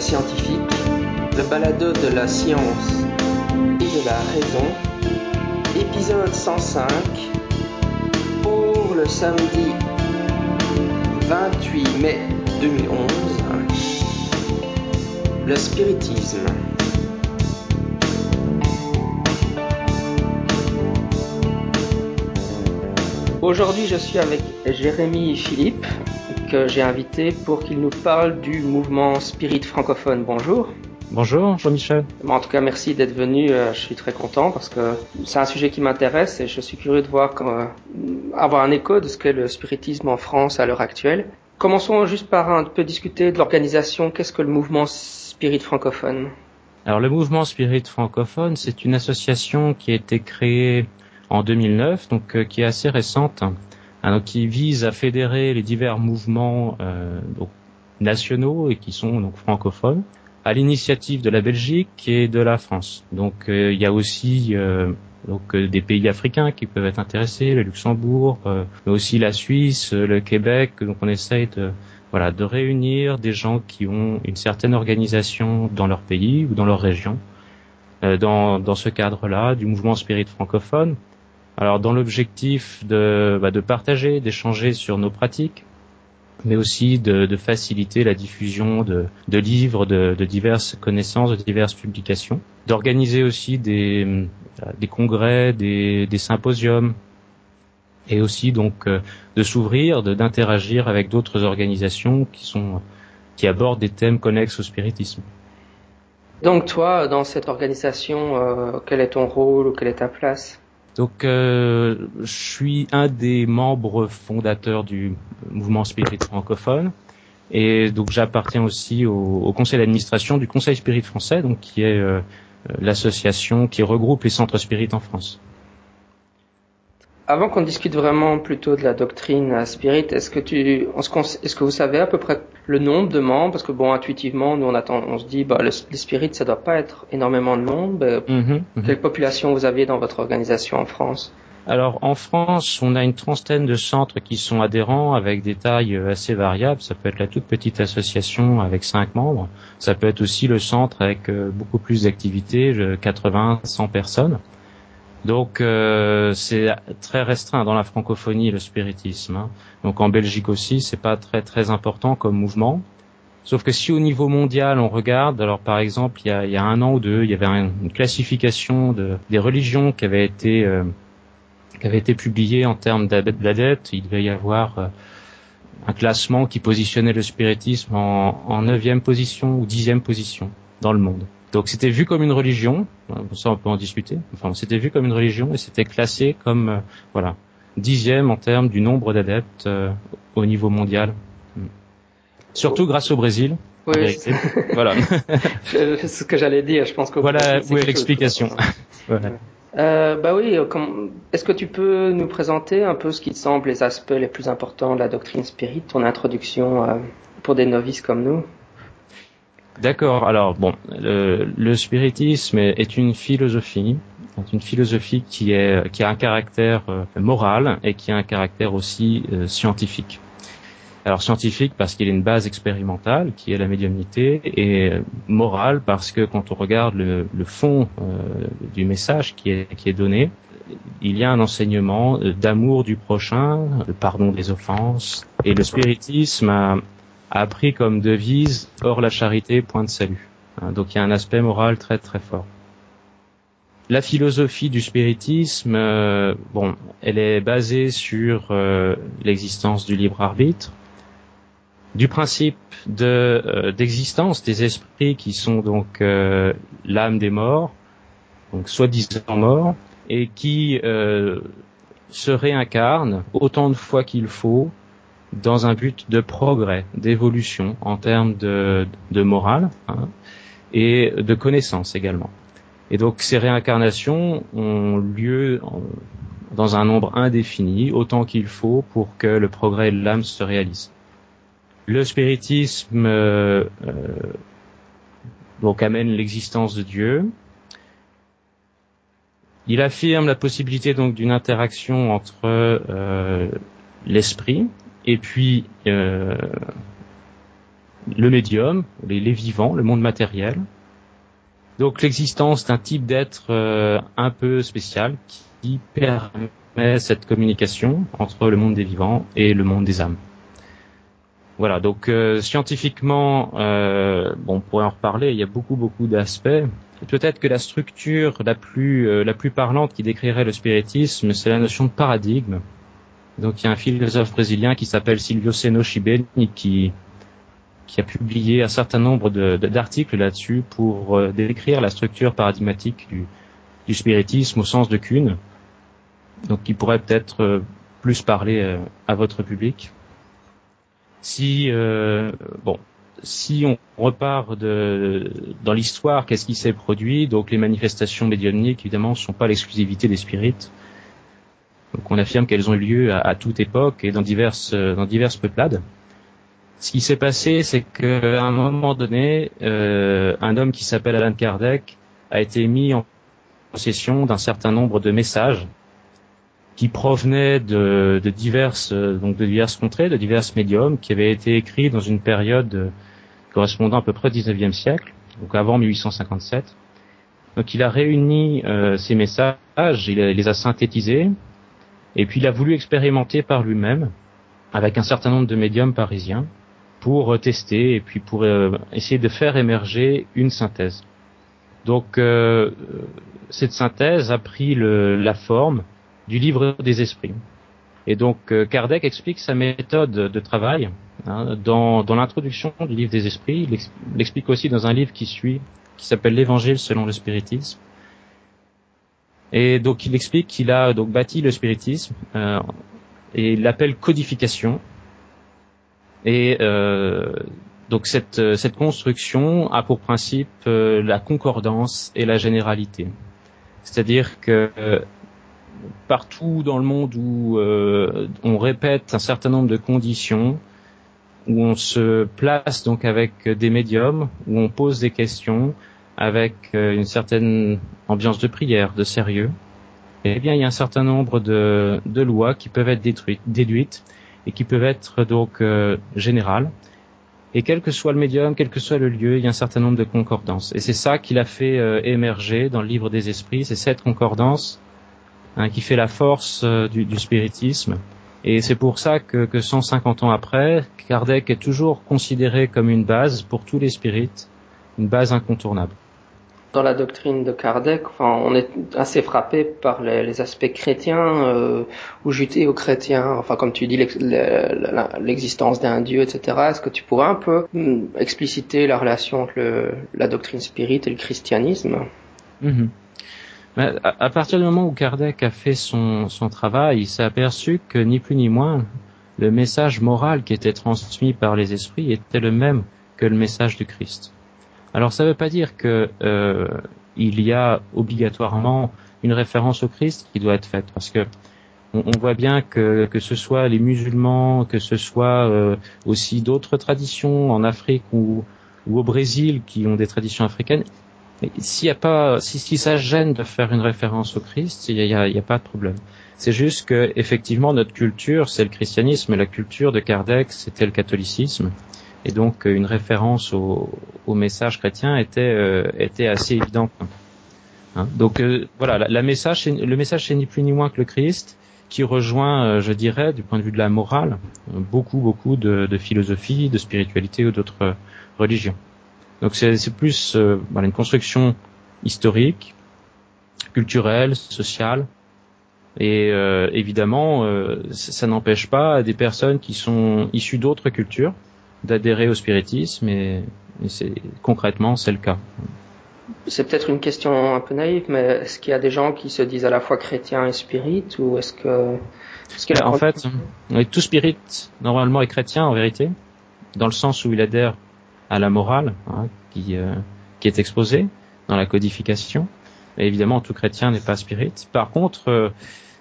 Scientifique, le balado de la science et de la raison, épisode 105, pour le samedi 28 mai 2011, le spiritisme. Aujourd'hui, je suis avec Jérémy Philippe, que j'ai invité pour qu'il nous parle du mouvement spirit francophone. Bonjour. Bonjour Jean-Michel. En tout cas, merci d'être venu. Euh, je suis très content parce que c'est un sujet qui m'intéresse et je suis curieux de voir comment, avoir un écho de ce qu'est le spiritisme en France à l'heure actuelle. Commençons juste par un peu discuter de l'organisation. Qu'est-ce que le mouvement spirit francophone? Alors le mouvement spirit francophone, c'est une association qui a été créée en 2009, donc euh, qui est assez récente, hein, qui vise à fédérer les divers mouvements euh, nationaux et qui sont donc francophones à l'initiative de la Belgique et de la France. Donc euh, il y a aussi donc des pays africains qui peuvent être intéressés, le Luxembourg, mais aussi la Suisse, le Québec. Donc on essaye de voilà de réunir des gens qui ont une certaine organisation dans leur pays ou dans leur région. Dans, dans ce cadre-là, du mouvement spirit francophone, alors dans l'objectif de, bah, de partager, d'échanger sur nos pratiques, mais aussi de, de faciliter la diffusion de, de livres, de, de, diverses connaissances, de diverses publications, d'organiser aussi des, des congrès, des, des, symposiums, et aussi donc euh, de s'ouvrir, d'interagir avec d'autres organisations qui sont qui abordent des thèmes connexes au spiritisme. Donc toi, dans cette organisation, euh, quel est ton rôle ou quelle est ta place? Donc, euh, je suis un des membres fondateurs du mouvement Spirit francophone, et donc j'appartiens aussi au, conseil d'administration du Conseil Spirit français, donc qui est euh, l'association qui regroupe les centres Spirit en France. Avant qu'on discute vraiment plutôt de la doctrine spirit, est-ce que tu, est-ce que vous savez à peu près le nombre de membres? Parce que bon, intuitivement, nous on attend, on se dit, bah, le, les spirites, ça doit pas être énormément de monde. Ben, mhm, mhm. Quelle population vous aviez dans votre organisation en France? Alors en France, on a une trentaine de centres qui sont adhérents avec des tailles assez variables. Ça peut être la toute petite association avec cinq membres. Ça peut être aussi le centre avec euh, beaucoup plus d'activités, 80, 100 personnes. Donc euh, c'est très restreint dans la francophonie le spiritisme. Hein. Donc en Belgique aussi, c'est pas très très important comme mouvement. Sauf que si au niveau mondial on regarde, alors par exemple il y a, il y a un an ou deux, il y avait une classification de, des religions qui avait été euh, qui avait été publiée en termes d'adeptes. Il devait y avoir euh, un classement qui positionnait le spiritisme en neuvième position ou dixième position dans le monde. Donc c'était vu comme une religion, ça on peut en discuter, enfin c'était vu comme une religion et c'était classé comme euh, voilà dixième en termes du nombre d'adeptes euh, au niveau mondial. Hmm. Surtout grâce au Brésil. Oui. voilà. C'est ce que j'allais dire. Je pense que voilà où est l'explication. voilà. Euh, bah oui, est-ce que tu peux nous présenter un peu ce qui te semble les aspects les plus importants de la doctrine spirit, ton introduction pour des novices comme nous? D'accord. Alors bon, le, spiritisme est une philosophie, une philosophie qui est qui a un caractère euh, moral et qui a un caractère aussi euh, scientifique. Alors scientifique parce qu'il a une base expérimentale qui est la médiumnité et euh, morale parce que quand on regarde le, fond du message qui est qui est donné, il y a un enseignement d'amour du prochain, de pardon des offenses et le spiritisme a, a pris comme devise hors la charité, point de salut. Hein, donc il y a un aspect moral très très fort. La philosophie du spiritisme, euh, bon, elle est basée sur euh, l'existence du libre arbitre, du principe euh, d'existence des esprits qui sont donc l'âme des morts, donc soi-disant morts, et qui se réincarnent autant de fois qu'il faut dans un but de progrès, d'évolution en termes de, de morale hein, et de connaissance également. Et donc ces réincarnations ont lieu dans un nombre indéfini, autant qu'il faut pour que le progrès de l'âme se réalise. Le spiritisme euh, donc amène l'existence de Dieu. Il affirme la possibilité donc d'une interaction entre euh, l'esprit, et puis euh, le médium, les, vivants, le monde matériel. Donc l'existence d'un type d'être euh, un peu spécial qui permet cette communication entre le monde des vivants et le monde des âmes. Voilà, donc euh, scientifiquement, euh, bon, on pourrait en reparler. Il y a beaucoup, beaucoup d'aspects. Peut-être que la structure la plus, euh, la plus parlante qui décrirait le spiritisme, c'est la notion de paradigme. Donc il y a un philosophe brésilien qui s'appelle Silvio Seno Chibeni qui, qui a publié un certain nombre d'articles là-dessus pour euh, décrire la structure paradigmatique du, du spiritisme au sens de Kuhn. Donc qui pourrait peut-être euh, plus parler à votre public. Si bon, si on repart de, dans l'histoire, qu'est-ce qui s'est produit? Donc les manifestations médiumniques, évidemment, ne sont pas l'exclusivité des spirites. Donc on affirme qu'elles ont eu lieu à, toute époque et dans diverses, dans diverses peuplades. Ce qui s'est passé, c'est qu'à un moment donné, euh, un homme qui s'appelle Alan Kardec a été mis en possession d'un certain nombre de messages qui provenaient de, de diverses donc de diverses contrées, de diverses médiums, qui avaient été écrits dans une période correspondant à peu près au 19e siècle, donc avant 1857. Donc il a réuni euh, ces messages, il, les a synthétisés, et puis il a voulu expérimenter par lui-même avec un certain nombre de médiums parisiens pour tester et puis pour euh, essayer de faire émerger une synthèse. Donc euh, cette synthèse a pris le, la forme du livre des esprits. Et donc Kardec explique sa méthode de travail Hein, dans, dans l'introduction du livre des esprits, il, explique aussi dans un livre qui suit, qui s'appelle l'Évangile selon le spiritisme. Et donc il explique qu'il a donc bâti le spiritisme euh, et il l'appelle codification. Et euh, donc cette, cette construction a pour principe euh, la concordance et la généralité. C'est-à-dire que euh, partout dans le monde où euh, on répète un certain nombre de conditions, où on se place donc avec des médiums, où on pose des questions avec euh, une certaine ambiance de prière, de sérieux, eh bien il y a un certain nombre de, lois qui peuvent être déduites et qui peuvent être donc euh, générales. Et quel que soit le médium, quel que soit le lieu, il y a un certain nombre de concordances. Et c'est ça qu'il a fait euh, émerger dans le livre des esprits, c'est cette concordance hein, qui fait la force du, du spiritisme et c'est pour ça que, que 150 ans après, Kardec est toujours considéré comme une base pour tous les spirites, une base incontournable. Dans la doctrine de Kardec, enfin, on est assez frappé par les, aspects chrétiens euh, ou judéo-chrétiens, enfin comme tu dis l'existence d'un Dieu, etc. Est-ce que tu pourrais un peu hmm, expliciter la relation entre le, la doctrine spirit et le christianisme? Mm-hmm. À, partir du moment où Kardec a fait son travail, il s'est aperçu que ni plus ni moins, le message moral qui était transmis par les esprits était le même que le message du Christ. Alors ça ne veut pas dire que euh, il y a obligatoirement une référence au Christ qui doit être faite, parce que on, voit bien que que ce soit les musulmans, que ce soit euh, aussi d'autres traditions en Afrique ou, ou au Brésil qui ont des traditions africaines, s'il y a pas, si, si, ça gêne de faire une référence au Christ, il n'y a, a, pas de problème. C'est juste que effectivement notre culture, c'est le christianisme, et la culture de Kardec, c'était le catholicisme, et donc une référence au, au message chrétien était euh, était assez évidente. Hein donc euh, voilà, la, la, message, le message c'est ni plus ni moins que le Christ, qui rejoint, euh, je dirais, du point de vue de la morale, beaucoup beaucoup de, de philosophie, de spiritualité ou d'autres religions. Donc c'est plus euh, voilà, une construction historique, culturelle, sociale. Et euh, évidemment, euh, ça, n'empêche pas des personnes qui sont issues d'autres cultures d'adhérer au spiritisme. Et, c'est concrètement, c'est le cas. C'est peut-être une question un peu naïve, mais est-ce qu'il y a des gens qui se disent à la fois chrétiens et spirites, ou est-ce que, est en fait, tout spirit normalement est chrétien en vérité, dans le sens où il adhère à la morale hein, qui, euh, qui est exposée dans la codification. Et évidemment, tout chrétien n'est pas spirit. Par contre, euh,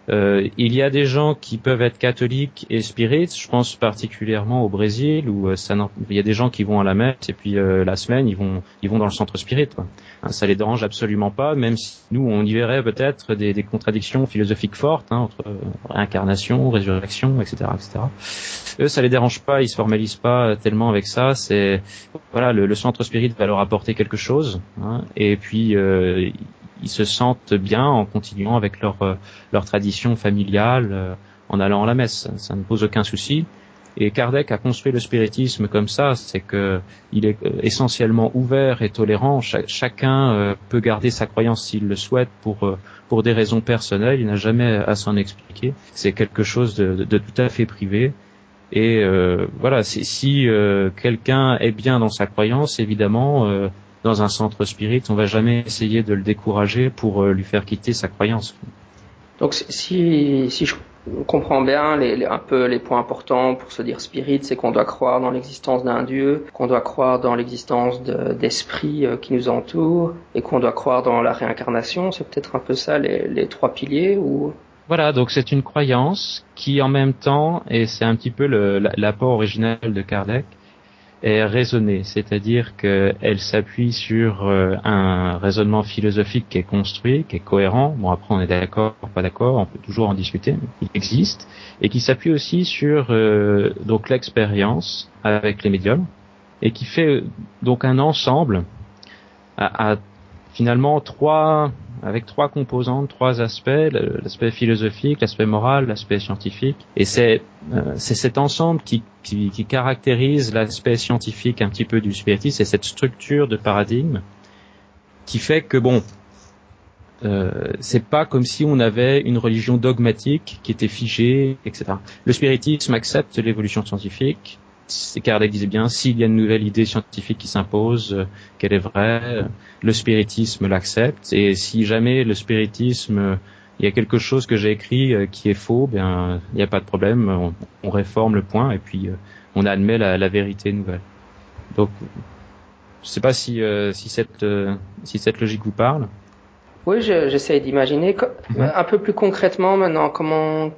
Euh, il y a des gens qui peuvent être catholiques et spirites. Je pense particulièrement au Brésil où euh, ça il y a des gens qui vont à la messe et puis euh, la semaine ils vont ils vont dans le centre spirit. Quoi. Hein, ça les dérange absolument pas, même si nous on y verrait peut-être des, des, contradictions philosophiques fortes hein, entre réincarnation, résurrection, etc., etc. Eux ça les dérange pas, ils se formalisent pas tellement avec ça. C'est voilà le, le, centre spirit va leur apporter quelque chose hein, et puis ils se sentent bien en continuant avec leur euh, leur tradition familiale, euh, en allant à la messe. Ça ne pose aucun souci. Et Kardec a construit le spiritisme comme ça, c'est que il est euh, essentiellement ouvert et tolérant. chacun peut garder sa croyance s'il le souhaite pour pour des raisons personnelles. Il n'a jamais à s'en expliquer. C'est quelque chose de, de, tout à fait privé. Et euh, voilà, si euh, quelqu'un est bien dans sa croyance, évidemment, euh, dans un centre spirit, on va jamais essayer de le décourager pour euh, lui faire quitter sa croyance. Donc si, si je comprends bien les, un peu les points importants pour se dire spirit, c'est qu'on doit croire dans l'existence d'un Dieu, qu'on doit croire dans l'existence d'esprits euh, qui nous entourent et qu'on doit croire dans la réincarnation. C'est peut-être un peu ça les, les trois piliers ou? Voilà, donc c'est une croyance qui en même temps, et c'est un petit peu l'apport original de Kardec, est raisonnée, c'est-à-dire qu'elle s'appuie sur euh, un raisonnement philosophique qui est construit, qui est cohérent. Bon, après, on est d'accord, pas d'accord, on peut toujours en discuter, mais il existe, et qui s'appuie aussi sur euh, donc l'expérience avec les médiums, et qui fait euh, donc un ensemble à, à finalement trois avec trois composantes, trois aspects, l'aspect philosophique, l'aspect moral, l'aspect scientifique. Et c'est euh, cet ensemble qui, qui, qui caractérise l'aspect scientifique un petit peu du spiritisme, c'est cette structure de paradigme qui fait que bon, euh, c'est pas comme si on avait une religion dogmatique qui était figée, etc. Le spiritisme accepte l'évolution scientifique, Kardec disait bien, s'il y a une nouvelle idée scientifique qui s'impose, euh, qu'elle est vraie, euh, le spiritisme l'accepte. Et si jamais le spiritisme, euh, il y a quelque chose que j'ai écrit qui est faux, bien, il n'y a pas de problème, on, réforme le point et puis on admet la, vérité nouvelle. Donc, je ne sais pas si, si, cette, si cette logique vous parle. Oui, j'essaie d'imaginer un peu plus concrètement maintenant comment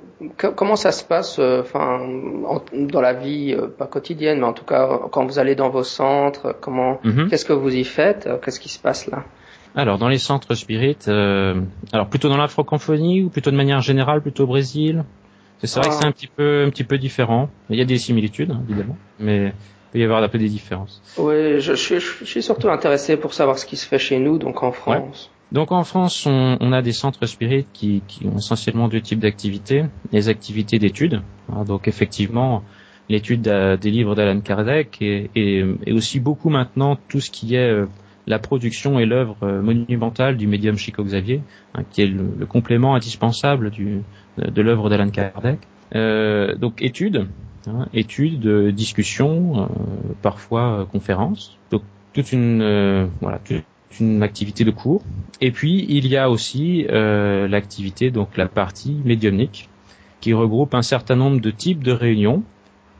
comment ça se passe, euh, enfin, dans la vie euh, pas quotidienne, mais en tout cas quand vous allez dans vos centres, comment, mhm. qu'est-ce que vous y faites, euh, qu'est-ce qui se passe là? Alors dans les centres spirit, alors plutôt dans la francophonie ou plutôt de manière générale, plutôt au Brésil? C'est vrai que c'est ah. un petit peu un petit peu différent. Il y a des similitudes hein, évidemment, mais il peut y avoir un peu des différences. Oui, je, je, je, suis surtout intéressé pour savoir ce qui se fait chez nous, donc en France. Donc en France, on, on, a des centres spirites qui, qui ont essentiellement deux types d'activités. Les activités d'études, hein, donc effectivement l'étude des livres d'Alan Kardec et, et, et, aussi beaucoup maintenant tout ce qui est euh, la production et l'œuvre euh, monumentale du médium Chico Xavier, hein, qui est le, complément indispensable du, de l'œuvre d'Alan Kardec. Euh, donc études, hein, études, discussions, euh, parfois conférences. Donc toute une voilà une activité de cours. Et puis il y a aussi euh, l'activité, donc la partie médiumnique, qui regroupe un certain nombre de types de réunions,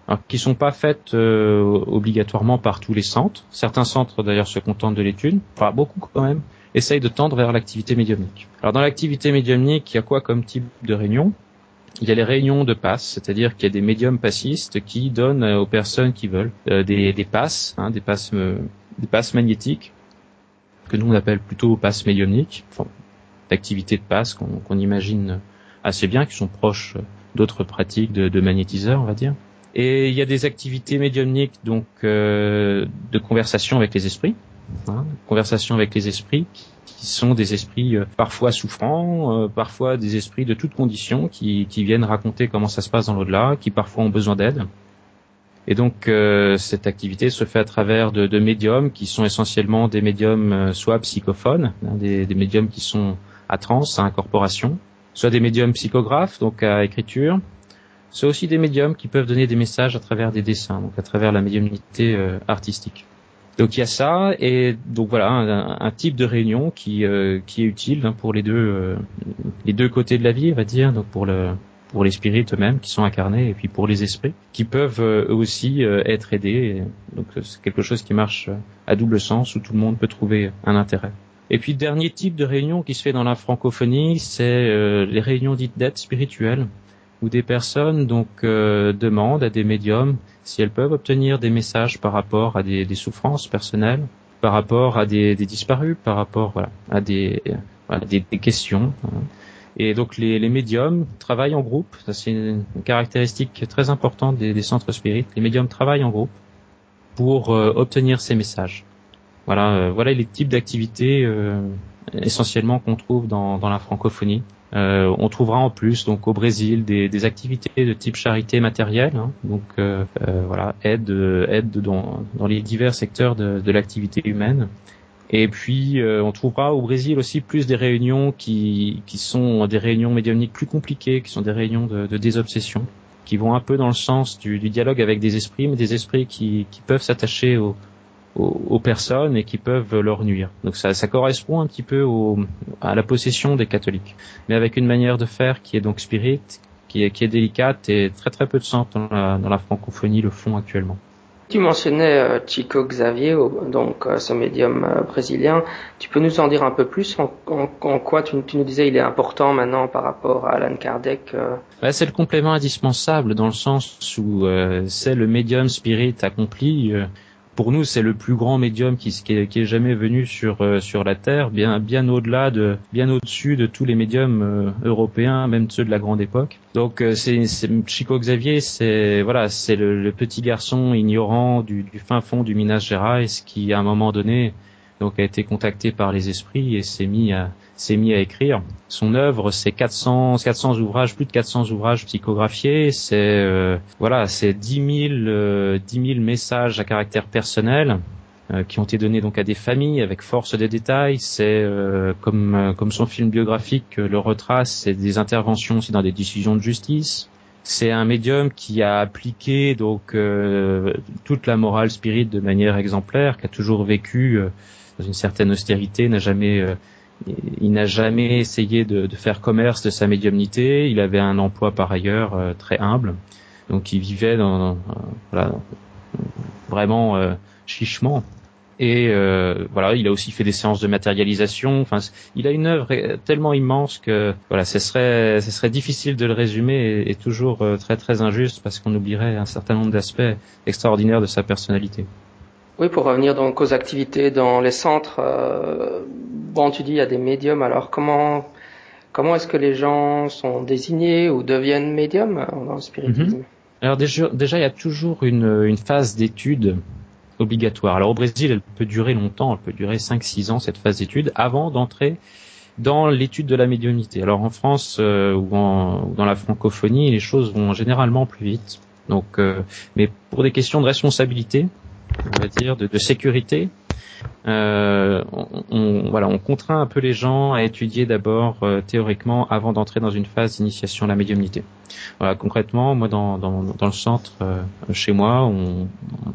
alors, qui sont pas faites euh, obligatoirement par tous les centres. Certains centres d'ailleurs se contentent de l'étude, enfin beaucoup quand même, essayent de tendre vers l'activité médiumnique. Alors dans l'activité médiumnique, il y a quoi comme type de réunion? Il y a les réunions de passe, c'est-à-dire qu'il y a des médiums passistes qui donnent aux personnes qui veulent euh, des, des passes, hein, des passes, des passes magnétiques que nous on appelle plutôt passe médiumnique, enfin, d'activités de passe qu'on imagine assez bien, qui sont proches d'autres pratiques de, de magnétiseurs, on va dire. Et il y a des activités médiumniques, donc euh, de conversation avec les esprits, hein, conversation avec les esprits, qui sont des esprits euh, parfois souffrants, euh, parfois des esprits de toutes conditions, qui, qui viennent raconter comment ça se passe dans l'au-delà, qui parfois ont besoin d'aide. Et donc euh, cette activité se fait à travers de, de, médiums qui sont essentiellement des médiums euh, soit psychophones, hein, des, des, médiums qui sont à trans, à incorporation, soit des médiums psychographes, donc à écriture, soit aussi des médiums qui peuvent donner des messages à travers des dessins, donc à travers la médiumnité euh, artistique. Donc il y a ça et donc voilà un, un type de réunion qui qui est utile hein, pour les deux les deux côtés de la vie, on va dire, donc pour le pour les spirites eux-mêmes qui sont incarnés et puis pour les esprits qui peuvent euh, eux aussi euh, être aidés. donc euh, c'est quelque chose qui marche à double sens où tout le monde peut trouver un intérêt. Et puis dernier type de réunion qui se fait dans la francophonie, c'est euh, les réunions dites d'aide spirituelle, où des personnes donc euh, demandent à des médiums si elles peuvent obtenir des messages par rapport à des, souffrances personnelles, par rapport à des, disparus, par rapport à des, des, questions. Hein. Et donc les, médiums travaillent en groupe. c'est une caractéristique très importante des, centres spirites. Les médiums travaillent en groupe pour euh, obtenir ces messages. Voilà, euh, voilà les types d'activités euh, essentiellement qu'on trouve dans, dans, la francophonie. Euh, on trouvera en plus donc au Brésil des, des activités de type charité matérielle, hein, donc euh, voilà aide aide dans, dans les divers secteurs de, de l'activité humaine. Et puis on trouvera au Brésil aussi plus des réunions qui, qui sont des réunions médiumniques plus compliquées, qui sont des réunions de, de désobsession, qui vont un peu dans le sens du, du dialogue avec des esprits, mais des esprits qui, qui peuvent s'attacher aux, aux, personnes et qui peuvent leur nuire. Donc ça, ça correspond un petit peu à la possession des catholiques, mais avec une manière de faire qui est donc spirit, qui est, qui est délicate et très très peu de centres dans la, dans la francophonie le font actuellement. Tu mentionnais euh, Chico Xavier, donc euh, ce médium euh, brésilien. Tu peux nous en dire un peu plus en, quoi tu, tu, nous disais il est important maintenant par rapport à Alan Kardec bah, C'est le complément indispensable dans le sens où c'est le médium spirit accompli pour nous, c'est le plus grand médium qui, qui, est, jamais venu sur euh, sur la Terre, bien bien au-delà de, bien au-dessus de tous les médiums euh, européens, même ceux de la grande époque. Donc euh, c'est Chico Xavier, c'est voilà, c'est le, petit garçon ignorant du, du, fin fond du Minas Gerais qui, à un moment donné, donc a été contacté par les esprits et s'est mis à s'est mis à écrire. Son œuvre, c'est 400 400 ouvrages, plus de 400 ouvrages psychographiés. C'est euh, voilà, c'est 10 000 euh, 10 000 messages à caractère personnel euh, qui ont été donnés donc à des familles avec force des détails. C'est euh, comme comme son film biographique le retrace, c'est des interventions aussi dans des décisions de justice. C'est un médium qui a appliqué donc toute la morale spirit de manière exemplaire, qui a toujours vécu dans une certaine austérité, n'a jamais euh, il n'a jamais essayé de, faire commerce de sa médiumnité. Il avait un emploi par ailleurs euh, très humble, donc il vivait dans, euh, voilà, vraiment chichement. Et euh, voilà, il a aussi fait des séances de matérialisation. Enfin, il a une œuvre tellement immense que voilà, ce serait, ce serait difficile de le résumer et, et toujours très très injuste parce qu'on oublierait un certain nombre d'aspects extraordinaires de sa personnalité. Oui, pour revenir donc aux activités dans les centres, euh, bon, tu dis il y a des médiums, alors comment comment est-ce que les gens sont désignés ou deviennent médiums dans le spiritisme? Mhm. Alors déjà, déjà, il y a toujours une, phase d'étude obligatoire. Alors au Brésil, elle peut durer longtemps, elle peut durer 5-6 ans cette phase d'étude avant d'entrer dans l'étude de la médiumnité. Alors en France euh, ou, dans la francophonie, les choses vont généralement plus vite. Donc, euh, mais pour des questions de responsabilité, on va dire, de, sécurité. Euh, on, voilà, on contraint un peu les gens à étudier d'abord euh, théoriquement avant d'entrer dans une phase d'initiation à la médiumnité. Voilà, concrètement, moi dans, le centre euh, chez moi, on,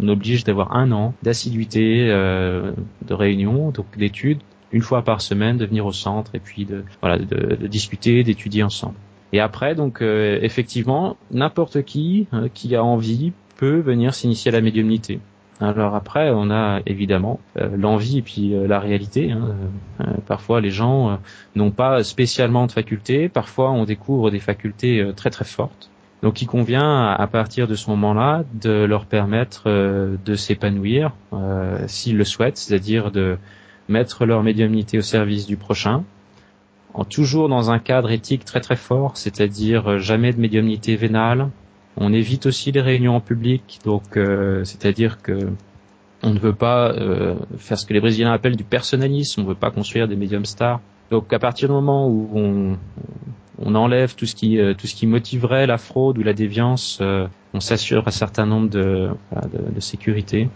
oblige d'avoir un an d'assiduité de réunion, donc d'études, une fois par semaine, de venir au centre et puis de, de discuter, d'étudier ensemble. Et après, donc effectivement, n'importe qui qui a envie peut venir s'initier à la médiumnité. Alors après, on a évidemment euh, l'envie et puis euh, la réalité. Hein. Euh, parfois, les gens n'ont pas spécialement de facultés. Parfois, on découvre des facultés très très fortes. Donc, il convient à partir de ce moment-là de leur permettre de s'épanouir s'ils le souhaitent, c'est-à-dire de mettre leur médiumnité au service du prochain, en toujours dans un cadre éthique très très fort, c'est-à-dire jamais de médiumnité vénale, on évite aussi les réunions en public, donc euh, c'est-à-dire que on ne veut pas euh, faire ce que les Brésiliens appellent du personnalisme, on ne veut pas construire des médiums stars. Donc à partir du moment où on, on enlève tout ce qui euh, tout ce qui motiverait la fraude ou la déviance, on s'assure un certain nombre de, de, de, sécurité.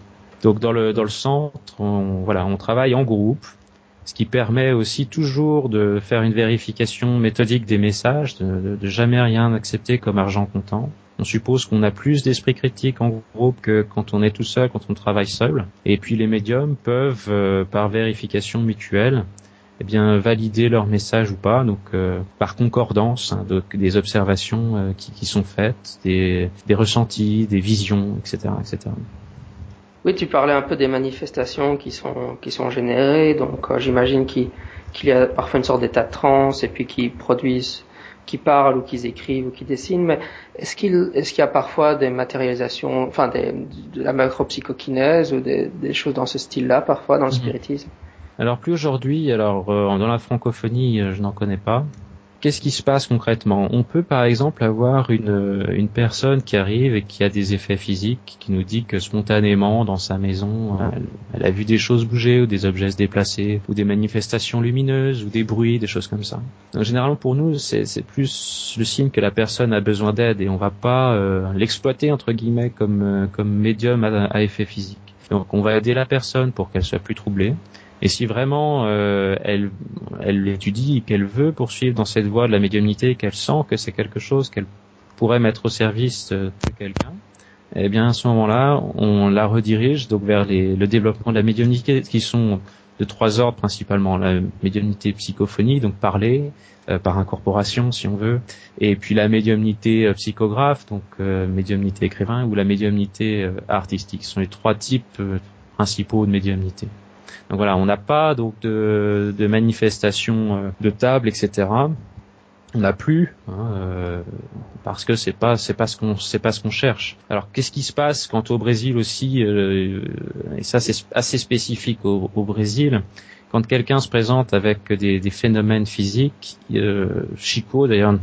Donc dans le dans le centre, on, voilà, on travaille en groupe, ce qui permet aussi toujours de faire une vérification méthodique des messages, de, de jamais rien accepter comme argent comptant on suppose qu'on a plus d'esprit critique en groupe que quand on est tout seul, quand on travaille seul. Et puis les médiums peuvent, euh, par vérification mutuelle, eh bien valider leur message ou pas, donc euh, par concordance, hein, des observations euh, qui, sont faites, des, ressentis, des visions, etc., etc. Oui, tu parlais un peu des manifestations qui sont générées, donc j'imagine qu'il qu'il y a parfois une sorte d'état de transe et puis qui produisent, qui parlent ou qui écrivent ou qui dessinent. Mais est-ce qu'il qu'il y a parfois des matérialisations, enfin des, de la macropsychokinèse ou des, des choses dans ce style-là parfois dans le mhm. spiritisme? Alors plus aujourd'hui, alors euh, dans la francophonie, euh, je n'en connais pas. Qu'est-ce qui se passe concrètement? On peut par exemple avoir une, une personne qui arrive et qui a des effets physiques, qui nous dit que spontanément dans sa maison, elle, a vu des choses bouger ou des objets se déplacer ou des manifestations lumineuses ou des bruits, des choses comme ça. Donc, généralement pour nous, c'est plus le signe que la personne a besoin d'aide et on va pas euh, l'exploiter entre guillemets comme, euh, comme médium à, à effet physique. Donc on va aider la personne pour qu'elle soit plus troublée. Et si vraiment euh, elle, elle étudie, qu'elle veut poursuivre dans cette voie de la médiumnité, qu'elle sent que c'est quelque chose qu'elle pourrait mettre au service de quelqu'un, eh bien à ce moment-là, on la redirige donc vers les, le développement de la médiumnité, qui sont de trois ordres principalement la médiumnité psychophonique, donc parler euh, par incorporation si on veut, et puis la médiumnité euh, psychographe, donc euh, médiumnité écrivain, ou la médiumnité artistique. Ce sont les trois types principaux de médiumnité. Donc voilà, on n'a pas donc de, manifestations euh, de table, etc. On n'a plus hein, euh, parce que c'est pas ce qu'on pas ce qu'on cherche. Alors qu'est-ce qui se passe quand au Brésil aussi euh, et ça c'est assez spécifique au, Brésil quand quelqu'un se présente avec des, des phénomènes physiques, Chico d'ailleurs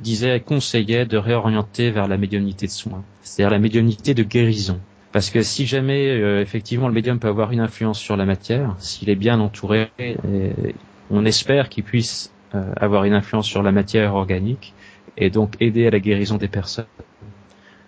disait conseillait de réorienter vers la médiumnité de soins, c'est-à-dire la médiumnité de guérison. Parce que si jamais euh, effectivement le médium peut avoir une influence sur la matière, s'il est bien entouré, on espère qu'il puisse euh, avoir une influence sur la matière organique et donc aider à la guérison des personnes.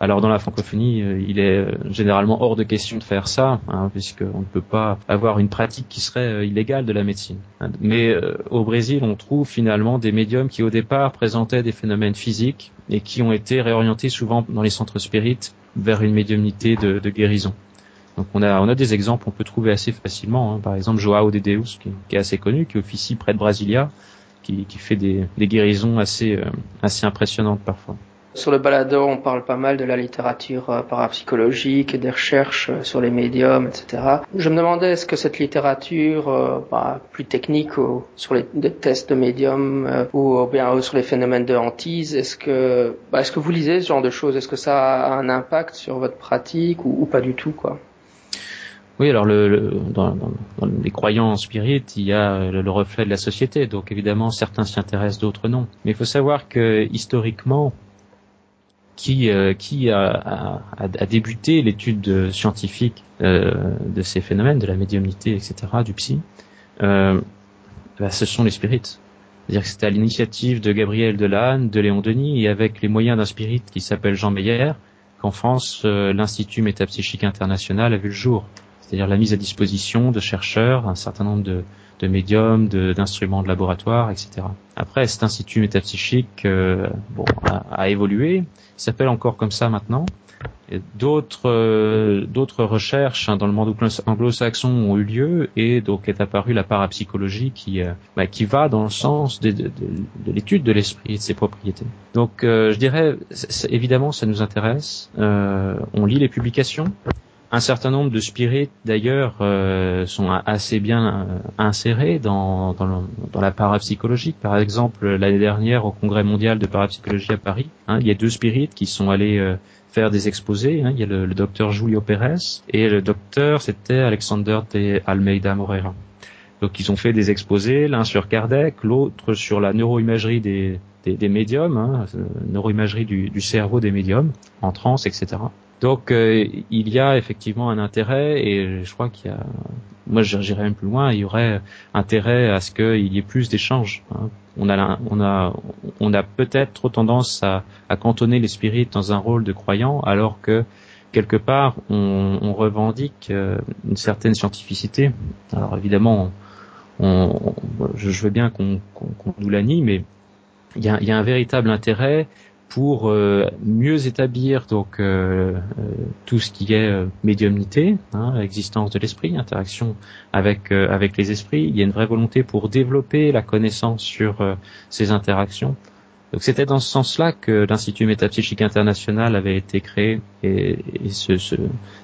Alors dans la francophonie, euh, il est généralement hors de question de faire ça, hein, puisqu'on ne peut pas avoir une pratique qui serait illégale de la médecine. Mais au Brésil, on trouve finalement des médiums qui au départ présentaient des phénomènes physiques et qui ont été réorientés souvent dans les centres spirites vers une médiumnité de, de, guérison. Donc on a, on a des exemples, on peut trouver assez facilement. Hein. Par exemple, Joao de Deus, qui, qui, est assez connu, qui officie près de Brasilia, qui, qui fait des, des guérisons assez, euh, assez impressionnantes parfois. Sur le balado, on parle pas mal de la littérature euh, parapsychologique des recherches euh, sur les médiums, etc. Je me demandais est-ce que cette littérature euh, bah, plus technique sur les, tests de médiums ou bien sur les phénomènes de hantise, est-ce que bah, est-ce que vous lisez ce genre de choses? Est-ce que ça a un impact sur votre pratique ou, pas du tout quoi? Oui, alors dans, les croyants en spirit, il y a le, le, reflet de la société. Donc évidemment, certains s'y intéressent, d'autres non. Mais il faut savoir que historiquement, qui, euh, qui a, a, a, débuté l'étude scientifique euh, de ces phénomènes, de la médiumnité, etc., du psy, euh, bah, ce sont les spirites. C'est-à-dire que c'était à l'initiative de Gabriel Delanne, de Léon Denis, et avec les moyens d'un spirit qui s'appelle Jean Meyer, qu'en France, euh, l'Institut métapsychique international a vu le jour. C'est-à-dire la mise à disposition de chercheurs, un certain nombre de, médiums, d'instruments de, laboratoire, etc. Après, cet institut métapsychique euh, bon, a, évolué. Il s'appelle encore comme ça maintenant. D'autres euh, d'autres recherches hein, dans le monde anglo-saxon ont eu lieu et donc est apparue la parapsychologie qui euh, bah, va dans le sens de l'étude de l'esprit et de ses propriétés. Donc je dirais évidemment ça nous intéresse. on lit les publications, un certain nombre de spirites, d'ailleurs, euh, sont assez bien euh, insérés dans, dans, la parapsychologie. Par exemple, l'année dernière, au Congrès mondial de parapsychologie à Paris, hein, il y a deux spirites qui sont allés euh, faire des exposés. Hein. Il y a le, docteur Julio Pérez et le docteur, c'était Alexander de Almeida Moreira. Donc ils ont fait des exposés, l'un sur Kardec, l'autre sur la neuroimagerie des, des, médiums, hein, neuroimagerie du, du cerveau des médiums, en transe, etc. Donc euh, il y a effectivement un intérêt et je crois qu'il y a, moi j'irais même plus loin, il y aurait intérêt à ce qu'il y ait plus d'échanges. Hein. On a, on a, on a peut-être trop tendance à, à, cantonner les spirites dans un rôle de croyant, alors que quelque part on, on revendique euh, une certaine scientificité. Alors évidemment, on, je, veux bien qu'on nous l'anime, mais il y a, y a un véritable intérêt pour euh, mieux établir donc euh, euh, tout ce qui est médiumnité, hein, existence de l'esprit, interaction avec avec les esprits. Il y a une vraie volonté pour développer la connaissance sur ces interactions. Donc c'était dans ce sens-là que l'Institut métapsychique international avait été créé et, ce,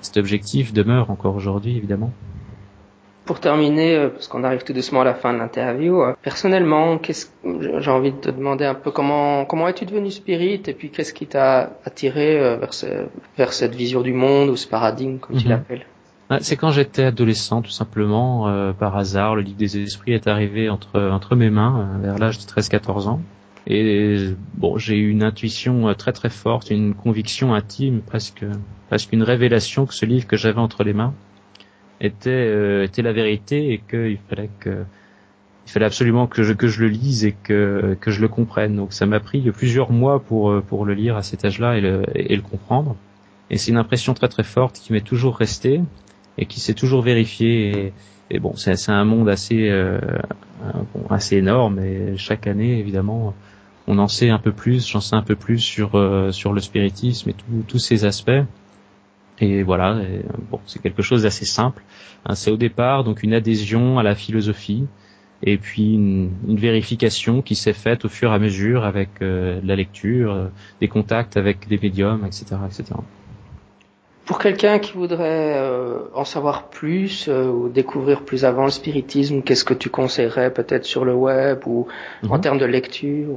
cet objectif demeure encore aujourd'hui évidemment. Pour terminer, euh, parce qu'on arrive tout doucement à la fin de l'interview, euh, personnellement, qu'est-ce, j'ai envie de te demander un peu comment comment es-tu devenu spirit et puis qu'est-ce qui t'a attiré euh, vers, vers cette vision du monde ou ce paradigme comme tu mhm. l'appelles? Ah, c'est quand j'étais adolescent, tout simplement, par hasard, le livre des esprits est arrivé entre entre mes mains, vers l'âge de 13-14 ans. Et bon, j'ai eu une intuition très très forte, une conviction intime, presque presque une révélation que ce livre que j'avais entre les mains était euh, était la vérité et qu'il fallait que il fallait absolument que je que je le lise et que que je le comprenne. Donc ça m'a pris plusieurs mois pour euh, pour le lire à cet âge-là et le et le comprendre. Et c'est une impression très très forte qui m'est toujours restée et qui s'est toujours vérifiée. Et, bon, c'est un monde assez euh, bon, assez énorme et chaque année évidemment on en sait un peu plus, j'en sais un peu plus sur sur le spiritisme et tous ces aspects. Et voilà, bon, c'est quelque chose d'assez simple. Hein, c'est au départ donc une adhésion à la philosophie et puis une, vérification qui s'est faite au fur et à mesure avec euh, la lecture, euh, des contacts avec des médiums, etc., etc. Pour quelqu'un qui voudrait euh, en savoir plus ou découvrir plus avant le spiritisme, qu'est-ce que tu conseillerais peut-être sur le web ou en mhm. termes de lecture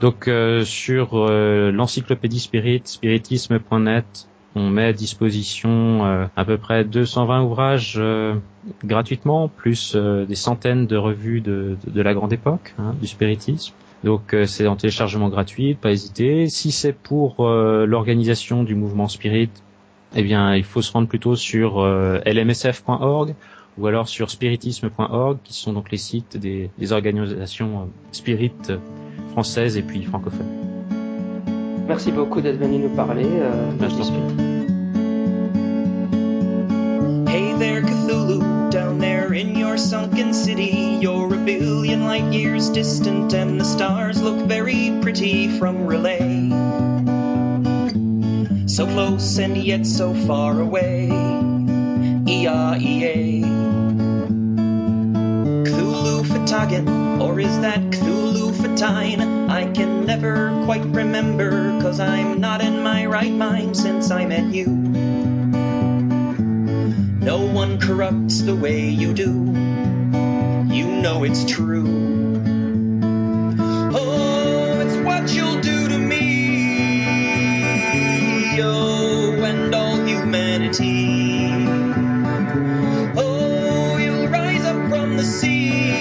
Donc sur l'encyclopédie spirit, spiritisme.net, on met à disposition euh, à peu près 220 ouvrages euh, gratuitement, plus euh, des centaines de revues de, la grande époque hein, du spiritisme. Donc c'est en téléchargement gratuit, pas hésiter. Si c'est pour l'organisation du mouvement spirit, eh bien il faut se rendre plutôt sur lmsf.org ou alors sur spiritisme.org, qui sont donc les sites des, organisations spirit françaises et puis francophones. Merci beaucoup d'être venu nous parler. Sunken city. You're a billion light years distant, and the stars look very pretty from relay. So close and yet so far away. E-A-E-A. Cthulhu Fatagan, or is that Cthulhu Fatine? I can never quite remember, cause I'm not in my right mind since I met you. No one corrupts the way you do, know it's true. Oh, it's what you'll do to me, oh, and all humanity. Oh, you'll rise up from the sea,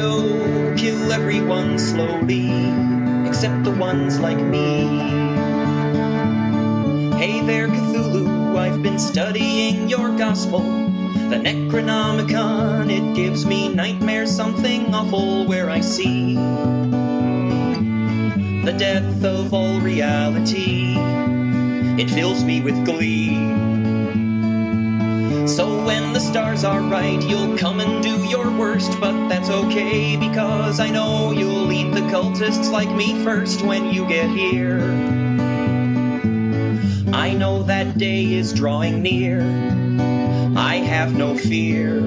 oh, kill everyone slowly except the ones like me. Hey there, Cthulhu, I've been studying your gospel. The Necronomicon, it gives me nightmares, something awful where I see the death of all reality. It fills me with glee. So when the stars are right, you'll come and do your worst, but that's okay because I know you'll eat the cultists like me first when you get here. I know that day is drawing near. I have no fear.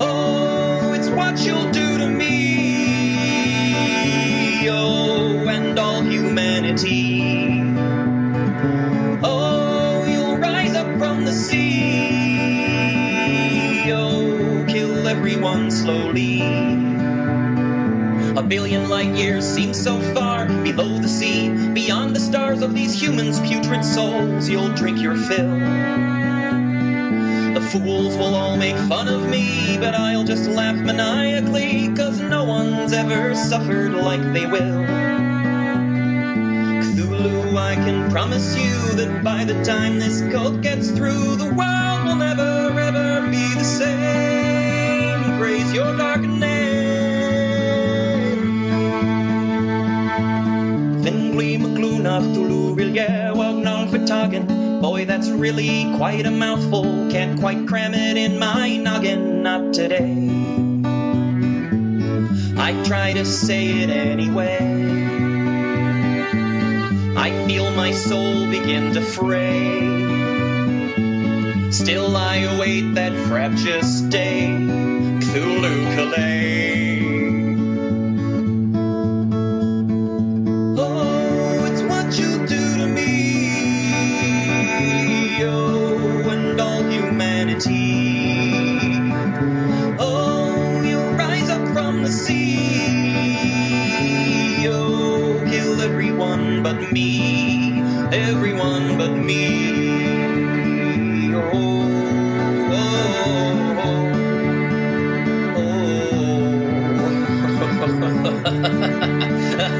Oh, it's what you'll do to me. Oh, and all humanity. Oh, you'll rise up from the sea. Oh, kill everyone slowly. A billion light years seems so far below the sea, beyond the stars of these humans' putrid souls. You'll drink your fill. Fools will all make fun of me, but I'll just laugh maniacally, cause no one's ever suffered like they will. Cthulhu, I can promise you that by the time this cult gets through, the world will never ever be the same praise your dark name. Fingli McCluna Thulurilya Wagnal Fitagen. Boy, that's really quite a mouthful. Can't quite cram it in my noggin, not today. I try to say it anyway. I feel my soul begin to fray. Still I await that fraptious day. Cthulhu Calais. Me. Oh, oh, oh.